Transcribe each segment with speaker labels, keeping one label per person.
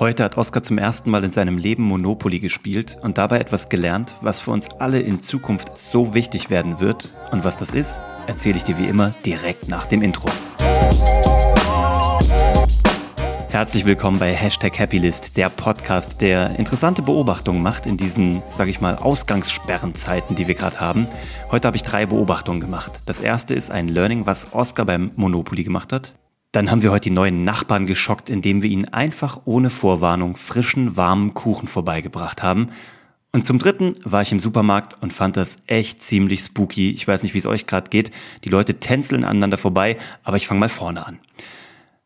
Speaker 1: Heute hat Oskar zum ersten Mal in seinem Leben Monopoly gespielt und dabei etwas gelernt, was für uns alle in Zukunft so wichtig werden wird. Und was das ist, erzähle ich dir wie immer direkt nach dem Intro. Herzlich willkommen bei Hashtag Happylist, der Podcast, der interessante Beobachtungen macht in diesen, sage ich mal, Ausgangssperrenzeiten, die wir gerade haben. Heute habe ich drei Beobachtungen gemacht. Das erste ist ein Learning, was Oscar beim Monopoly gemacht hat. Dann haben wir heute die neuen Nachbarn geschockt, indem wir ihnen einfach ohne Vorwarnung frischen, warmen Kuchen vorbeigebracht haben. Und zum dritten war ich im Supermarkt und fand das echt ziemlich spooky. Ich weiß nicht, wie es euch gerade geht. Die Leute tänzeln aneinander vorbei, aber ich fange mal vorne an.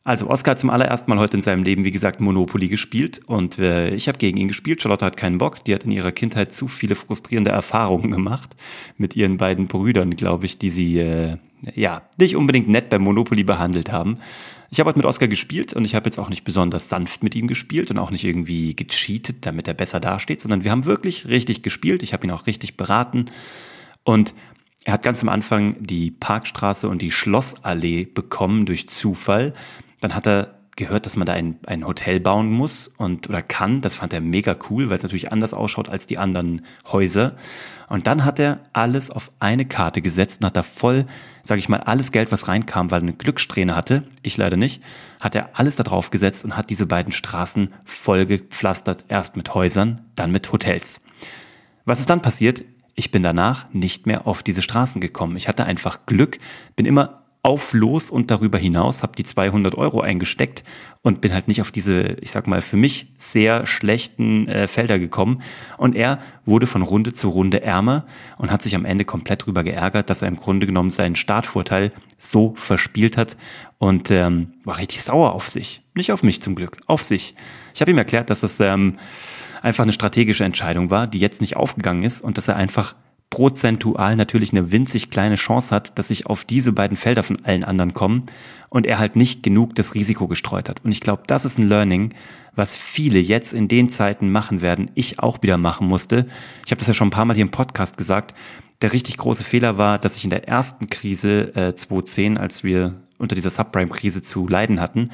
Speaker 1: Also Oskar hat zum allerersten Mal heute in seinem Leben, wie gesagt, Monopoly gespielt und äh, ich habe gegen ihn gespielt. Charlotte hat keinen Bock. Die hat in ihrer Kindheit zu viele frustrierende Erfahrungen gemacht mit ihren beiden Brüdern, glaube ich, die sie äh, ja nicht unbedingt nett beim Monopoly behandelt haben. Ich habe heute mit Oskar gespielt und ich habe jetzt auch nicht besonders sanft mit ihm gespielt und auch nicht irgendwie gecheatet, damit er besser dasteht, sondern wir haben wirklich richtig gespielt. Ich habe ihn auch richtig beraten und er hat ganz am Anfang die Parkstraße und die Schlossallee bekommen durch Zufall. Dann hat er gehört, dass man da ein, ein Hotel bauen muss und oder kann. Das fand er mega cool, weil es natürlich anders ausschaut als die anderen Häuser. Und dann hat er alles auf eine Karte gesetzt und hat da voll, sage ich mal, alles Geld, was reinkam, weil er eine Glückssträhne hatte, ich leider nicht, hat er alles da drauf gesetzt und hat diese beiden Straßen voll gepflastert. Erst mit Häusern, dann mit Hotels. Was ist dann passiert? Ich bin danach nicht mehr auf diese Straßen gekommen. Ich hatte einfach Glück, bin immer auf los und darüber hinaus, habe die 200 Euro eingesteckt und bin halt nicht auf diese, ich sag mal, für mich sehr schlechten äh, Felder gekommen. Und er wurde von Runde zu Runde ärmer und hat sich am Ende komplett drüber geärgert, dass er im Grunde genommen seinen Startvorteil so verspielt hat und ähm, war richtig sauer auf sich. Nicht auf mich zum Glück, auf sich. Ich habe ihm erklärt, dass das ähm, einfach eine strategische Entscheidung war, die jetzt nicht aufgegangen ist und dass er einfach prozentual natürlich eine winzig kleine Chance hat, dass ich auf diese beiden Felder von allen anderen komme und er halt nicht genug das Risiko gestreut hat. Und ich glaube, das ist ein Learning, was viele jetzt in den Zeiten machen werden, ich auch wieder machen musste. Ich habe das ja schon ein paar Mal hier im Podcast gesagt. Der richtig große Fehler war, dass ich in der ersten Krise äh, 2010, als wir unter dieser Subprime-Krise zu leiden hatten,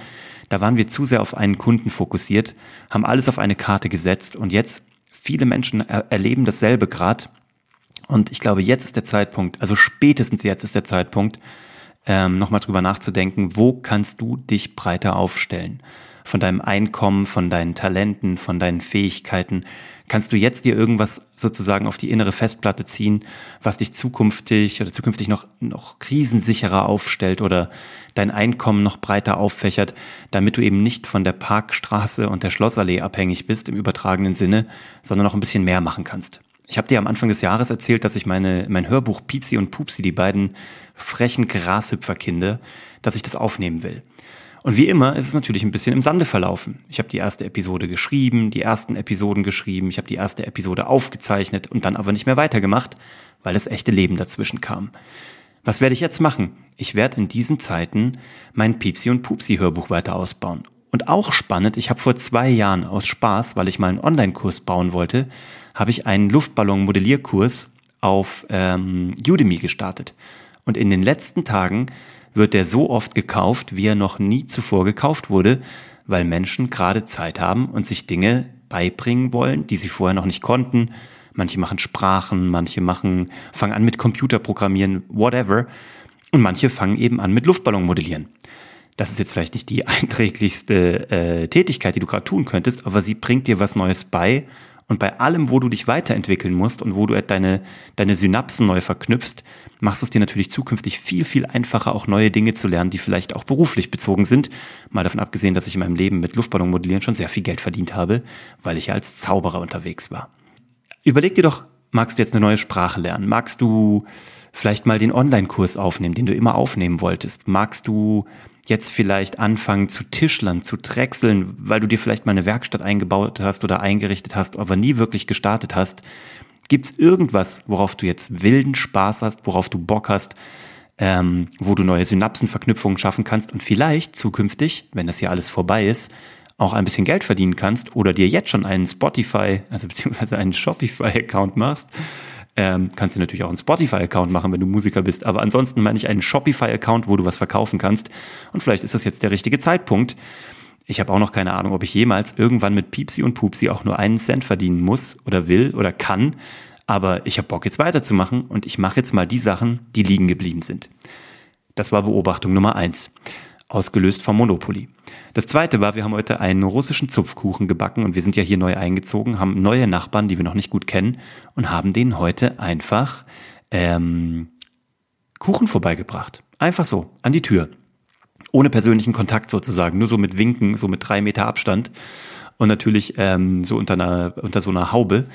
Speaker 1: da waren wir zu sehr auf einen Kunden fokussiert, haben alles auf eine Karte gesetzt und jetzt viele Menschen er erleben dasselbe gerade und ich glaube, jetzt ist der Zeitpunkt, also spätestens jetzt ist der Zeitpunkt, ähm, nochmal drüber nachzudenken, wo kannst du dich breiter aufstellen? Von deinem Einkommen, von deinen Talenten, von deinen Fähigkeiten. Kannst du jetzt dir irgendwas sozusagen auf die innere Festplatte ziehen, was dich zukünftig oder zukünftig noch, noch krisensicherer aufstellt oder dein Einkommen noch breiter auffächert, damit du eben nicht von der Parkstraße und der Schlossallee abhängig bist im übertragenen Sinne, sondern noch ein bisschen mehr machen kannst? Ich habe dir am Anfang des Jahres erzählt, dass ich meine, mein Hörbuch Piepsi und Pupsi, die beiden frechen Grashüpferkinder, dass ich das aufnehmen will. Und wie immer ist es natürlich ein bisschen im Sande verlaufen. Ich habe die erste Episode geschrieben, die ersten Episoden geschrieben, ich habe die erste Episode aufgezeichnet und dann aber nicht mehr weitergemacht, weil das echte Leben dazwischen kam. Was werde ich jetzt machen? Ich werde in diesen Zeiten mein Piepsi und Pupsi Hörbuch weiter ausbauen. Und auch spannend, ich habe vor zwei Jahren aus Spaß, weil ich mal einen Online-Kurs bauen wollte, habe ich einen Luftballon-Modellierkurs auf ähm, Udemy gestartet. Und in den letzten Tagen wird der so oft gekauft, wie er noch nie zuvor gekauft wurde, weil Menschen gerade Zeit haben und sich Dinge beibringen wollen, die sie vorher noch nicht konnten. Manche machen Sprachen, manche machen, fangen an mit Computerprogrammieren, whatever. Und manche fangen eben an mit Luftballon modellieren. Das ist jetzt vielleicht nicht die einträglichste äh, Tätigkeit, die du gerade tun könntest, aber sie bringt dir was Neues bei und bei allem, wo du dich weiterentwickeln musst und wo du deine, deine Synapsen neu verknüpfst, machst du es dir natürlich zukünftig viel, viel einfacher, auch neue Dinge zu lernen, die vielleicht auch beruflich bezogen sind. Mal davon abgesehen, dass ich in meinem Leben mit Luftballonmodellieren schon sehr viel Geld verdient habe, weil ich ja als Zauberer unterwegs war. Überleg dir doch, magst du jetzt eine neue Sprache lernen? Magst du vielleicht mal den Online-Kurs aufnehmen, den du immer aufnehmen wolltest? Magst du jetzt vielleicht anfangen zu tischlern, zu drechseln, weil du dir vielleicht mal eine Werkstatt eingebaut hast oder eingerichtet hast, aber nie wirklich gestartet hast. Gibt es irgendwas, worauf du jetzt wilden Spaß hast, worauf du Bock hast, ähm, wo du neue Synapsenverknüpfungen schaffen kannst und vielleicht zukünftig, wenn das hier alles vorbei ist, auch ein bisschen Geld verdienen kannst oder dir jetzt schon einen Spotify, also beziehungsweise einen Shopify-Account machst ähm, kannst du natürlich auch einen Spotify-Account machen, wenn du Musiker bist. Aber ansonsten meine ich einen Shopify-Account, wo du was verkaufen kannst. Und vielleicht ist das jetzt der richtige Zeitpunkt. Ich habe auch noch keine Ahnung, ob ich jemals irgendwann mit Piepsi und Pupsi auch nur einen Cent verdienen muss oder will oder kann. Aber ich habe Bock jetzt weiterzumachen und ich mache jetzt mal die Sachen, die liegen geblieben sind. Das war Beobachtung Nummer eins, ausgelöst vom Monopoly. Das zweite war, wir haben heute einen russischen Zupfkuchen gebacken und wir sind ja hier neu eingezogen, haben neue Nachbarn, die wir noch nicht gut kennen und haben denen heute einfach ähm, Kuchen vorbeigebracht. Einfach so, an die Tür. Ohne persönlichen Kontakt sozusagen, nur so mit Winken, so mit drei Meter Abstand und natürlich ähm, so unter, einer, unter so einer Haube,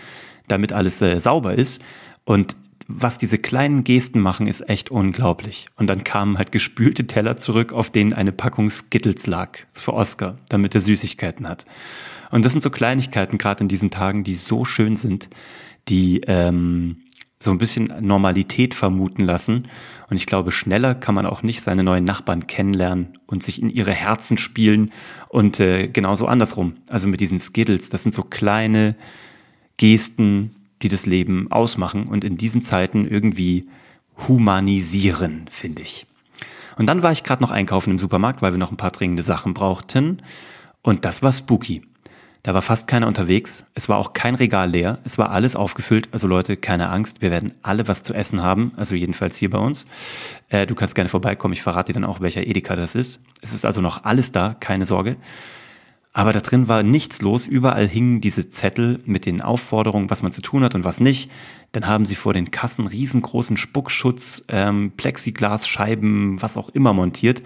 Speaker 1: damit alles äh, sauber ist. Und was diese kleinen Gesten machen, ist echt unglaublich. Und dann kamen halt gespülte Teller zurück, auf denen eine Packung Skittles lag. Für Oscar, damit er Süßigkeiten hat. Und das sind so Kleinigkeiten, gerade in diesen Tagen, die so schön sind, die ähm, so ein bisschen Normalität vermuten lassen. Und ich glaube, schneller kann man auch nicht seine neuen Nachbarn kennenlernen und sich in ihre Herzen spielen. Und äh, genauso andersrum. Also mit diesen Skittles, das sind so kleine Gesten, die das Leben ausmachen und in diesen Zeiten irgendwie humanisieren, finde ich. Und dann war ich gerade noch einkaufen im Supermarkt, weil wir noch ein paar dringende Sachen brauchten. Und das war spooky. Da war fast keiner unterwegs. Es war auch kein Regal leer. Es war alles aufgefüllt. Also Leute, keine Angst. Wir werden alle was zu essen haben. Also jedenfalls hier bei uns. Äh, du kannst gerne vorbeikommen. Ich verrate dir dann auch, welcher Edeka das ist. Es ist also noch alles da. Keine Sorge. Aber da drin war nichts los. Überall hingen diese Zettel mit den Aufforderungen, was man zu tun hat und was nicht. Dann haben sie vor den Kassen riesengroßen Spuckschutz, ähm, Plexiglasscheiben, was auch immer montiert.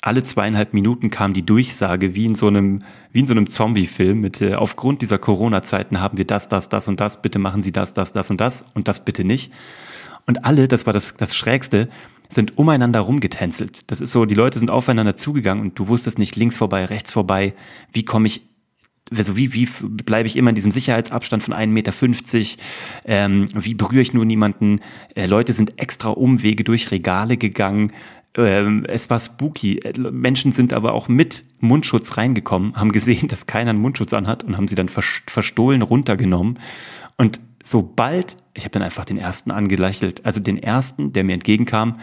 Speaker 1: Alle zweieinhalb Minuten kam die Durchsage, wie in so einem, wie in so einem Zombie-Film mit, äh, aufgrund dieser Corona-Zeiten haben wir das, das, das und das, bitte machen Sie das, das, das und das und das bitte nicht. Und alle, das war das, das Schrägste, sind umeinander rumgetänzelt. Das ist so, die Leute sind aufeinander zugegangen und du wusstest nicht links vorbei, rechts vorbei, wie komme ich also wie, wie bleibe ich immer in diesem Sicherheitsabstand von 1,50 Meter? Ähm, wie berühre ich nur niemanden? Äh, Leute sind extra Umwege durch Regale gegangen. Ähm, es war spooky. Menschen sind aber auch mit Mundschutz reingekommen, haben gesehen, dass keiner einen Mundschutz anhat und haben sie dann verstohlen runtergenommen. Und sobald, ich habe dann einfach den ersten angelächelt, also den ersten, der mir entgegenkam,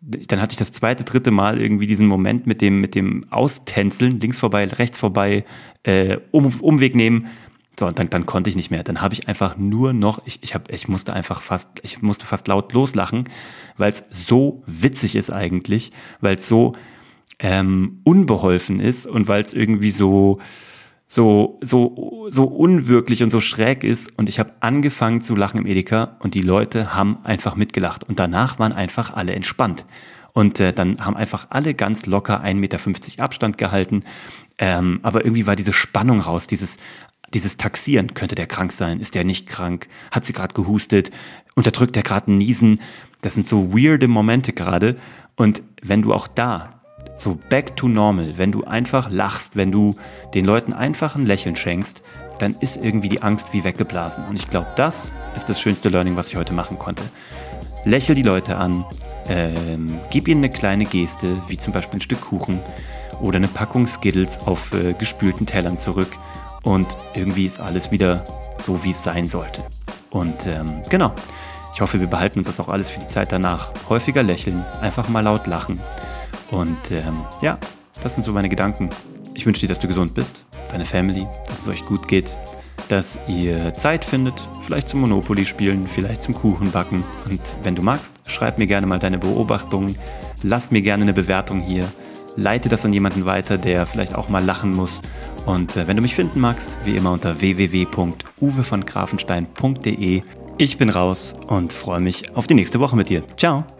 Speaker 1: dann hatte ich das zweite, dritte Mal irgendwie diesen Moment mit dem, mit dem Austänzeln, links vorbei, rechts vorbei, äh, um, Umweg nehmen. So, und dann, dann konnte ich nicht mehr. Dann habe ich einfach nur noch, ich, ich, hab, ich musste einfach fast, ich musste fast laut loslachen, weil es so witzig ist eigentlich, weil es so ähm, unbeholfen ist und weil es irgendwie so, so, so, so unwirklich und so schräg ist. Und ich habe angefangen zu lachen im Edeka und die Leute haben einfach mitgelacht. Und danach waren einfach alle entspannt. Und äh, dann haben einfach alle ganz locker 1,50 Meter Abstand gehalten. Ähm, aber irgendwie war diese Spannung raus, dieses, dieses Taxieren. Könnte der krank sein? Ist der nicht krank? Hat sie gerade gehustet? Unterdrückt der gerade Niesen? Das sind so weirde Momente gerade. Und wenn du auch da so back to normal, wenn du einfach lachst, wenn du den Leuten einfach ein Lächeln schenkst, dann ist irgendwie die Angst wie weggeblasen. Und ich glaube, das ist das schönste Learning, was ich heute machen konnte. Lächel die Leute an, ähm, gib ihnen eine kleine Geste, wie zum Beispiel ein Stück Kuchen oder eine Packung Skittles auf äh, gespülten Tellern zurück. Und irgendwie ist alles wieder so, wie es sein sollte. Und ähm, genau, ich hoffe, wir behalten uns das auch alles für die Zeit danach. Häufiger lächeln, einfach mal laut lachen und ähm, ja, das sind so meine Gedanken. Ich wünsche dir, dass du gesund bist, deine Family, dass es euch gut geht, dass ihr Zeit findet, vielleicht zum Monopoly spielen, vielleicht zum Kuchen backen. Und wenn du magst, schreib mir gerne mal deine Beobachtungen, lass mir gerne eine Bewertung hier, leite das an jemanden weiter, der vielleicht auch mal lachen muss. Und äh, wenn du mich finden magst, wie immer unter www.uwevongrafenstein.de. Ich bin raus und freue mich auf die nächste Woche mit dir. Ciao!